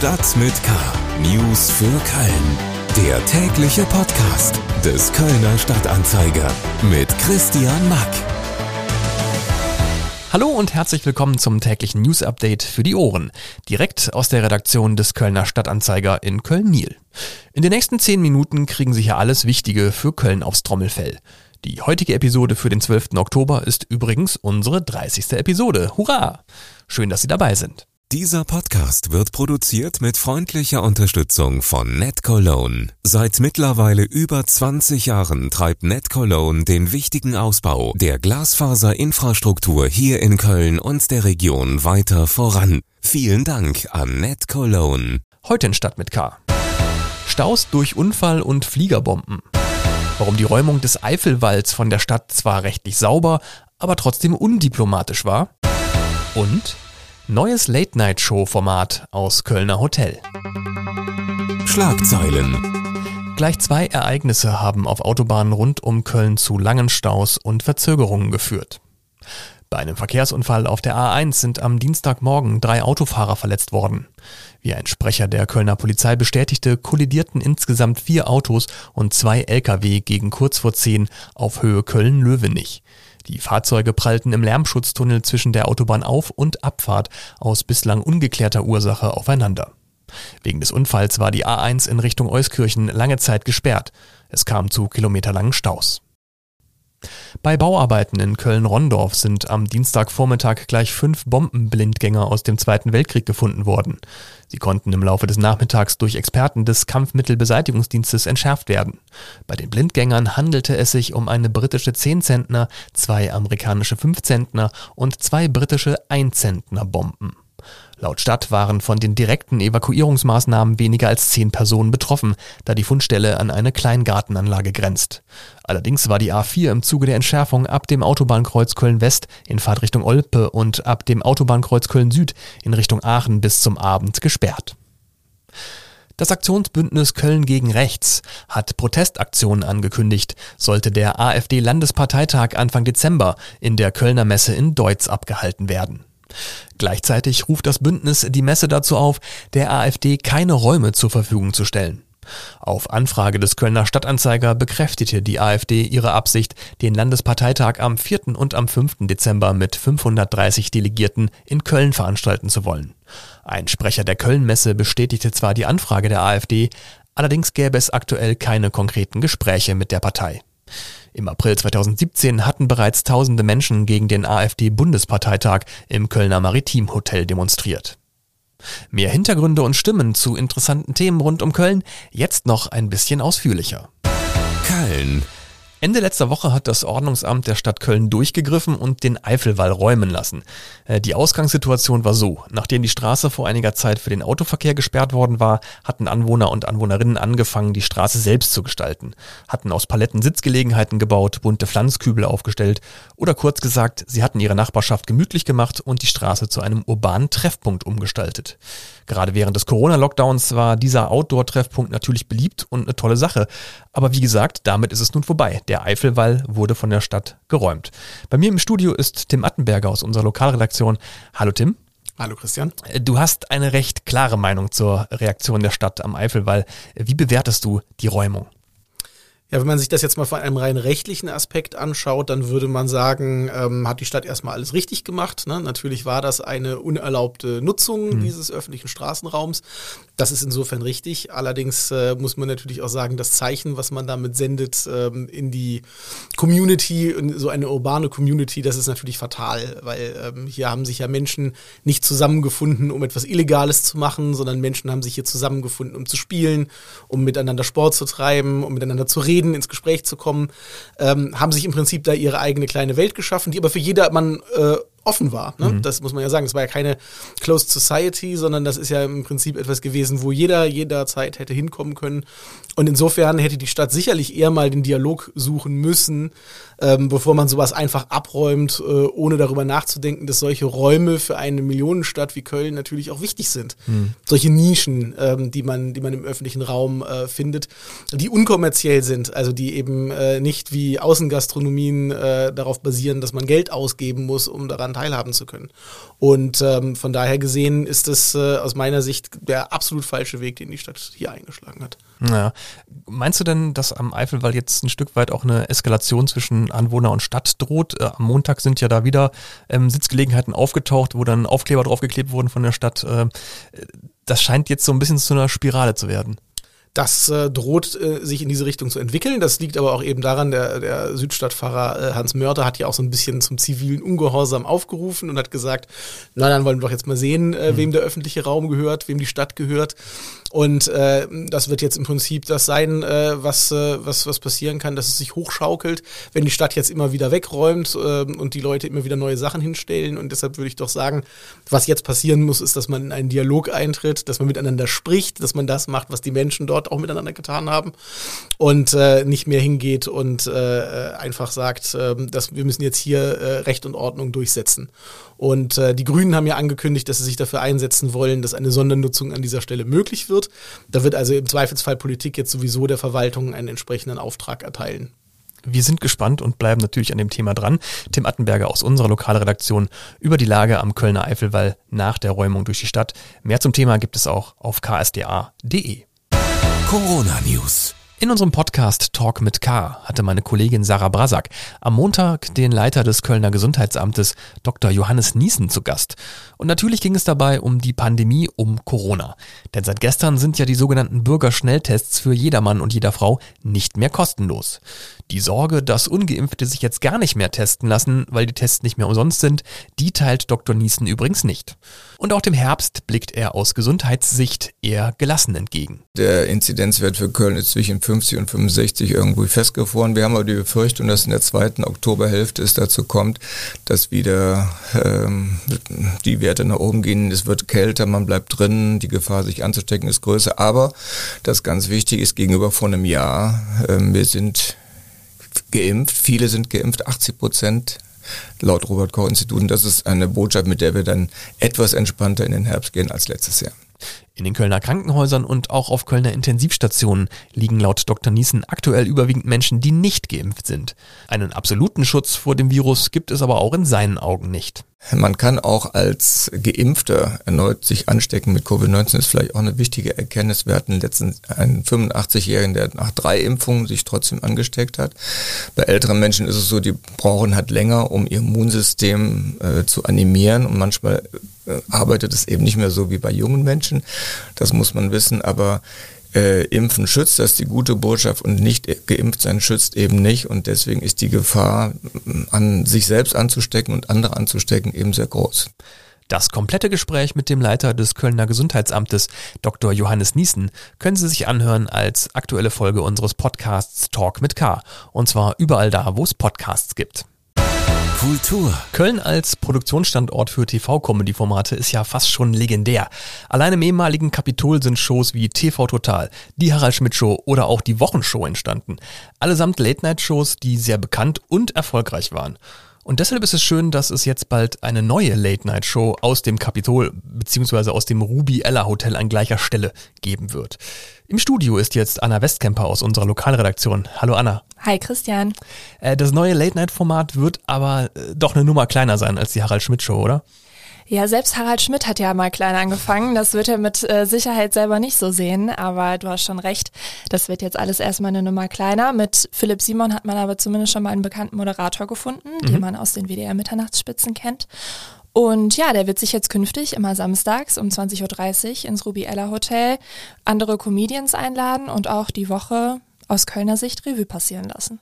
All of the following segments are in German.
Stadt mit K. News für Köln. Der tägliche Podcast des Kölner Stadtanzeiger mit Christian Mack. Hallo und herzlich willkommen zum täglichen News Update für die Ohren. Direkt aus der Redaktion des Kölner Stadtanzeiger in Köln-Niel. In den nächsten zehn Minuten kriegen Sie hier alles Wichtige für Köln aufs Trommelfell. Die heutige Episode für den 12. Oktober ist übrigens unsere 30. Episode. Hurra! Schön, dass Sie dabei sind. Dieser Podcast wird produziert mit freundlicher Unterstützung von NetCologne. Seit mittlerweile über 20 Jahren treibt NetCologne den wichtigen Ausbau der Glasfaserinfrastruktur hier in Köln und der Region weiter voran. Vielen Dank an NetCologne. Heute in Stadt mit K. Staus durch Unfall und Fliegerbomben. Warum die Räumung des Eifelwalds von der Stadt zwar rechtlich sauber, aber trotzdem undiplomatisch war. Und Neues Late-Night-Show-Format aus Kölner Hotel. Schlagzeilen. Gleich zwei Ereignisse haben auf Autobahnen rund um Köln zu langen Staus und Verzögerungen geführt. Bei einem Verkehrsunfall auf der A1 sind am Dienstagmorgen drei Autofahrer verletzt worden. Wie ein Sprecher der Kölner Polizei bestätigte, kollidierten insgesamt vier Autos und zwei Lkw gegen kurz vor zehn auf Höhe Köln-Löwenich. Die Fahrzeuge prallten im Lärmschutztunnel zwischen der Autobahn auf und Abfahrt aus bislang ungeklärter Ursache aufeinander. Wegen des Unfalls war die A1 in Richtung Euskirchen lange Zeit gesperrt. Es kam zu kilometerlangen Staus. Bei Bauarbeiten in Köln-Rondorf sind am Dienstagvormittag gleich fünf Bombenblindgänger aus dem Zweiten Weltkrieg gefunden worden. Sie konnten im Laufe des Nachmittags durch Experten des Kampfmittelbeseitigungsdienstes entschärft werden. Bei den Blindgängern handelte es sich um eine britische 10-Zentner, zwei amerikanische 5-Zentner und zwei britische 1-Zentner Bomben. Laut Stadt waren von den direkten Evakuierungsmaßnahmen weniger als zehn Personen betroffen, da die Fundstelle an eine Kleingartenanlage grenzt. Allerdings war die A4 im Zuge der Entschärfung ab dem Autobahnkreuz Köln-West in Fahrtrichtung Olpe und ab dem Autobahnkreuz Köln-Süd in Richtung Aachen bis zum Abend gesperrt. Das Aktionsbündnis Köln gegen Rechts hat Protestaktionen angekündigt, sollte der AfD-Landesparteitag Anfang Dezember in der Kölner Messe in Deutz abgehalten werden. Gleichzeitig ruft das Bündnis die Messe dazu auf, der AfD keine Räume zur Verfügung zu stellen. Auf Anfrage des Kölner Stadtanzeiger bekräftigte die AfD ihre Absicht, den Landesparteitag am 4. und am 5. Dezember mit 530 Delegierten in Köln veranstalten zu wollen. Ein Sprecher der Köln-Messe bestätigte zwar die Anfrage der AfD, allerdings gäbe es aktuell keine konkreten Gespräche mit der Partei. Im April 2017 hatten bereits tausende Menschen gegen den AfD-Bundesparteitag im Kölner Maritimhotel demonstriert. Mehr Hintergründe und Stimmen zu interessanten Themen rund um Köln jetzt noch ein bisschen ausführlicher. Köln. Ende letzter Woche hat das Ordnungsamt der Stadt Köln durchgegriffen und den Eifelwall räumen lassen. Äh, die Ausgangssituation war so. Nachdem die Straße vor einiger Zeit für den Autoverkehr gesperrt worden war, hatten Anwohner und Anwohnerinnen angefangen, die Straße selbst zu gestalten. Hatten aus Paletten Sitzgelegenheiten gebaut, bunte Pflanzkübel aufgestellt oder kurz gesagt, sie hatten ihre Nachbarschaft gemütlich gemacht und die Straße zu einem urbanen Treffpunkt umgestaltet. Gerade während des Corona-Lockdowns war dieser Outdoor-Treffpunkt natürlich beliebt und eine tolle Sache. Aber wie gesagt, damit ist es nun vorbei. Der Eifelwall wurde von der Stadt geräumt. Bei mir im Studio ist Tim Attenberger aus unserer Lokalredaktion. Hallo Tim. Hallo Christian. Du hast eine recht klare Meinung zur Reaktion der Stadt am Eifelwall. Wie bewertest du die Räumung? Ja, wenn man sich das jetzt mal von einem rein rechtlichen Aspekt anschaut, dann würde man sagen, ähm, hat die Stadt erstmal alles richtig gemacht. Ne? Natürlich war das eine unerlaubte Nutzung mhm. dieses öffentlichen Straßenraums. Das ist insofern richtig. Allerdings äh, muss man natürlich auch sagen, das Zeichen, was man damit sendet ähm, in die Community, in so eine urbane Community, das ist natürlich fatal, weil ähm, hier haben sich ja Menschen nicht zusammengefunden, um etwas Illegales zu machen, sondern Menschen haben sich hier zusammengefunden, um zu spielen, um miteinander Sport zu treiben, um miteinander zu reden reden, ins Gespräch zu kommen, ähm, haben sich im Prinzip da ihre eigene kleine Welt geschaffen, die aber für jedermann äh, offen war. Ne? Mhm. Das muss man ja sagen. Das war ja keine Closed Society, sondern das ist ja im Prinzip etwas gewesen, wo jeder jederzeit hätte hinkommen können. Und insofern hätte die Stadt sicherlich eher mal den Dialog suchen müssen, ähm, bevor man sowas einfach abräumt, äh, ohne darüber nachzudenken, dass solche Räume für eine Millionenstadt wie Köln natürlich auch wichtig sind. Mhm. Solche Nischen, ähm, die man, die man im öffentlichen Raum äh, findet, die unkommerziell sind, also die eben äh, nicht wie Außengastronomien äh, darauf basieren, dass man Geld ausgeben muss, um daran daran teilhaben zu können. Und ähm, von daher gesehen ist es äh, aus meiner Sicht der absolut falsche Weg, den die Stadt hier eingeschlagen hat. Ja. Meinst du denn, dass am Eifelwall jetzt ein Stück weit auch eine Eskalation zwischen Anwohner und Stadt droht? Äh, am Montag sind ja da wieder ähm, Sitzgelegenheiten aufgetaucht, wo dann Aufkleber draufgeklebt wurden von der Stadt. Äh, das scheint jetzt so ein bisschen zu einer Spirale zu werden. Das äh, droht äh, sich in diese Richtung zu entwickeln. Das liegt aber auch eben daran, der, der Südstadtpfarrer äh, Hans Mörter hat ja auch so ein bisschen zum zivilen Ungehorsam aufgerufen und hat gesagt, na dann wollen wir doch jetzt mal sehen, äh, mhm. wem der öffentliche Raum gehört, wem die Stadt gehört. Und äh, das wird jetzt im Prinzip das sein, äh, was, äh, was, was passieren kann, dass es sich hochschaukelt, wenn die Stadt jetzt immer wieder wegräumt äh, und die Leute immer wieder neue Sachen hinstellen. Und deshalb würde ich doch sagen, was jetzt passieren muss, ist, dass man in einen Dialog eintritt, dass man miteinander spricht, dass man das macht, was die Menschen dort auch miteinander getan haben und äh, nicht mehr hingeht und äh, einfach sagt, äh, dass wir müssen jetzt hier äh, Recht und Ordnung durchsetzen. Und äh, die Grünen haben ja angekündigt, dass sie sich dafür einsetzen wollen, dass eine Sondernutzung an dieser Stelle möglich wird. Da wird also im Zweifelsfall Politik jetzt sowieso der Verwaltung einen entsprechenden Auftrag erteilen. Wir sind gespannt und bleiben natürlich an dem Thema dran. Tim Attenberger aus unserer Lokalredaktion über die Lage am Kölner Eifelwall nach der Räumung durch die Stadt. Mehr zum Thema gibt es auch auf ksda.de. Corona News. In unserem Podcast Talk mit K hatte meine Kollegin Sarah Brasak am Montag den Leiter des Kölner Gesundheitsamtes Dr. Johannes Niesen zu Gast. Und natürlich ging es dabei um die Pandemie, um Corona. Denn seit gestern sind ja die sogenannten Bürgerschnelltests für jedermann und jeder Frau nicht mehr kostenlos. Die Sorge, dass Ungeimpfte sich jetzt gar nicht mehr testen lassen, weil die Tests nicht mehr umsonst sind, die teilt Dr. Niesen übrigens nicht. Und auch dem Herbst blickt er aus Gesundheitssicht eher gelassen entgegen. Der Inzidenzwert für Köln ist zwischen 50 und 65 irgendwo festgefroren. Wir haben aber die Befürchtung, dass in der zweiten Oktoberhälfte es dazu kommt, dass wieder ähm, die Werte nach oben gehen. Es wird kälter, man bleibt drin, die Gefahr, sich anzustecken, ist größer. Aber das ganz wichtig ist gegenüber vor einem Jahr, ähm, wir sind geimpft, viele sind geimpft, 80 Prozent laut Robert Koch Institut. Und das ist eine Botschaft, mit der wir dann etwas entspannter in den Herbst gehen als letztes Jahr. In den Kölner Krankenhäusern und auch auf Kölner Intensivstationen liegen laut Dr. Niesen aktuell überwiegend Menschen, die nicht geimpft sind. Einen absoluten Schutz vor dem Virus gibt es aber auch in seinen Augen nicht. Man kann auch als Geimpfter erneut sich anstecken mit Covid-19, ist vielleicht auch eine wichtige Erkenntnis. Wir hatten letztens einen 85-Jährigen, der nach drei Impfungen sich trotzdem angesteckt hat. Bei älteren Menschen ist es so, die brauchen halt länger, um ihr Immunsystem äh, zu animieren und manchmal arbeitet es eben nicht mehr so wie bei jungen Menschen. Das muss man wissen, aber äh, Impfen schützt, das ist die gute Botschaft und nicht geimpft sein schützt eben nicht und deswegen ist die Gefahr, an sich selbst anzustecken und andere anzustecken, eben sehr groß. Das komplette Gespräch mit dem Leiter des Kölner Gesundheitsamtes, Dr. Johannes Niesen, können Sie sich anhören als aktuelle Folge unseres Podcasts Talk mit K. Und zwar überall da, wo es Podcasts gibt. Kultur. Köln als Produktionsstandort für TV-Comedy-Formate ist ja fast schon legendär. Allein im ehemaligen Kapitol sind Shows wie TV Total, die Harald Schmidt Show oder auch die Wochenshow entstanden. Allesamt Late-Night-Shows, die sehr bekannt und erfolgreich waren. Und deshalb ist es schön, dass es jetzt bald eine neue Late-Night-Show aus dem Kapitol bzw. aus dem Ruby Ella Hotel an gleicher Stelle geben wird. Im Studio ist jetzt Anna Westkemper aus unserer Lokalredaktion. Hallo Anna. Hi Christian. Äh, das neue Late-Night-Format wird aber äh, doch eine Nummer kleiner sein als die Harald Schmidt-Show, oder? Ja, selbst Harald Schmidt hat ja mal klein angefangen. Das wird er mit äh, Sicherheit selber nicht so sehen, aber du hast schon recht. Das wird jetzt alles erstmal eine Nummer kleiner. Mit Philipp Simon hat man aber zumindest schon mal einen bekannten Moderator gefunden, mhm. den man aus den WDR-Mitternachtsspitzen kennt. Und ja, der wird sich jetzt künftig immer samstags um 20.30 Uhr ins Ruby Ella Hotel andere Comedians einladen und auch die Woche aus Kölner Sicht Revue passieren lassen.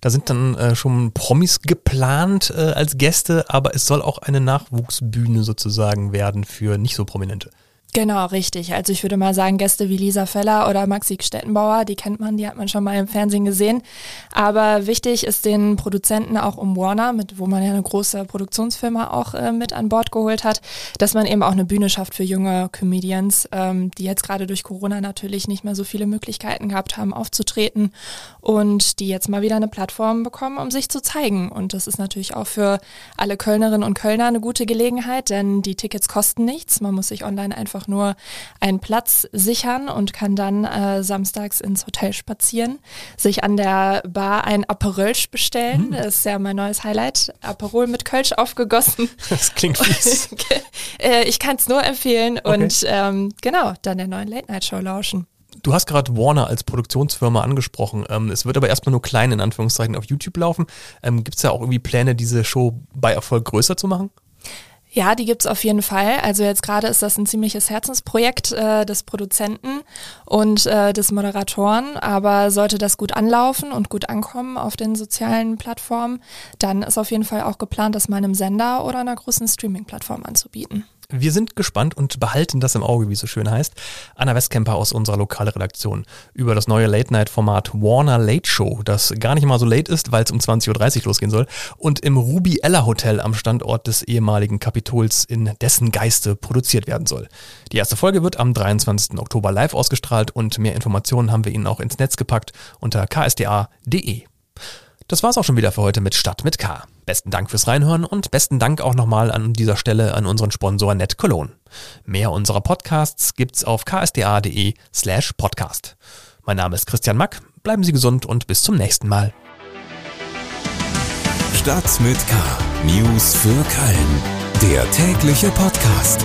Da sind dann äh, schon Promis geplant äh, als Gäste, aber es soll auch eine Nachwuchsbühne sozusagen werden für nicht so Prominente. Genau, richtig. Also ich würde mal sagen, Gäste wie Lisa Feller oder Maxi Stettenbauer, die kennt man, die hat man schon mal im Fernsehen gesehen. Aber wichtig ist den Produzenten auch um Warner, mit wo man ja eine große Produktionsfirma auch äh, mit an Bord geholt hat, dass man eben auch eine Bühne schafft für junge Comedians, ähm, die jetzt gerade durch Corona natürlich nicht mehr so viele Möglichkeiten gehabt haben, aufzutreten und die jetzt mal wieder eine Plattform bekommen, um sich zu zeigen. Und das ist natürlich auch für alle Kölnerinnen und Kölner eine gute Gelegenheit, denn die Tickets kosten nichts. Man muss sich online einfach einfach nur einen Platz sichern und kann dann äh, samstags ins Hotel spazieren, sich an der Bar ein Aperölsch bestellen. Mhm. Das ist ja mein neues Highlight. Aperol mit Kölsch aufgegossen. Das klingt fies. Äh, ich kann es nur empfehlen okay. und ähm, genau, dann der neuen Late-Night-Show lauschen. Du hast gerade Warner als Produktionsfirma angesprochen. Ähm, es wird aber erstmal nur klein in Anführungszeichen auf YouTube laufen. Ähm, Gibt es da auch irgendwie Pläne, diese Show bei Erfolg größer zu machen? Ja, die gibt's auf jeden Fall. Also jetzt gerade ist das ein ziemliches Herzensprojekt äh, des Produzenten und äh, des Moderatoren. Aber sollte das gut anlaufen und gut ankommen auf den sozialen Plattformen, dann ist auf jeden Fall auch geplant, das mal einem Sender oder einer großen Streaming-Plattform anzubieten. Wir sind gespannt und behalten das im Auge, wie es so schön heißt. Anna Westkemper aus unserer Lokalredaktion über das neue Late-Night-Format Warner Late Show, das gar nicht mal so late ist, weil es um 20.30 Uhr losgehen soll und im Ruby Ella Hotel am Standort des ehemaligen Kapitols in dessen Geiste produziert werden soll. Die erste Folge wird am 23. Oktober live ausgestrahlt und mehr Informationen haben wir Ihnen auch ins Netz gepackt unter ksda.de. Das war's auch schon wieder für heute mit Stadt mit K. Besten Dank fürs Reinhören und besten Dank auch nochmal an dieser Stelle an unseren Sponsor Net Cologne. Mehr unserer Podcasts gibt's auf ksda.de slash podcast. Mein Name ist Christian Mack, bleiben Sie gesund und bis zum nächsten Mal. Stadt mit K. News für Köln. Der tägliche Podcast.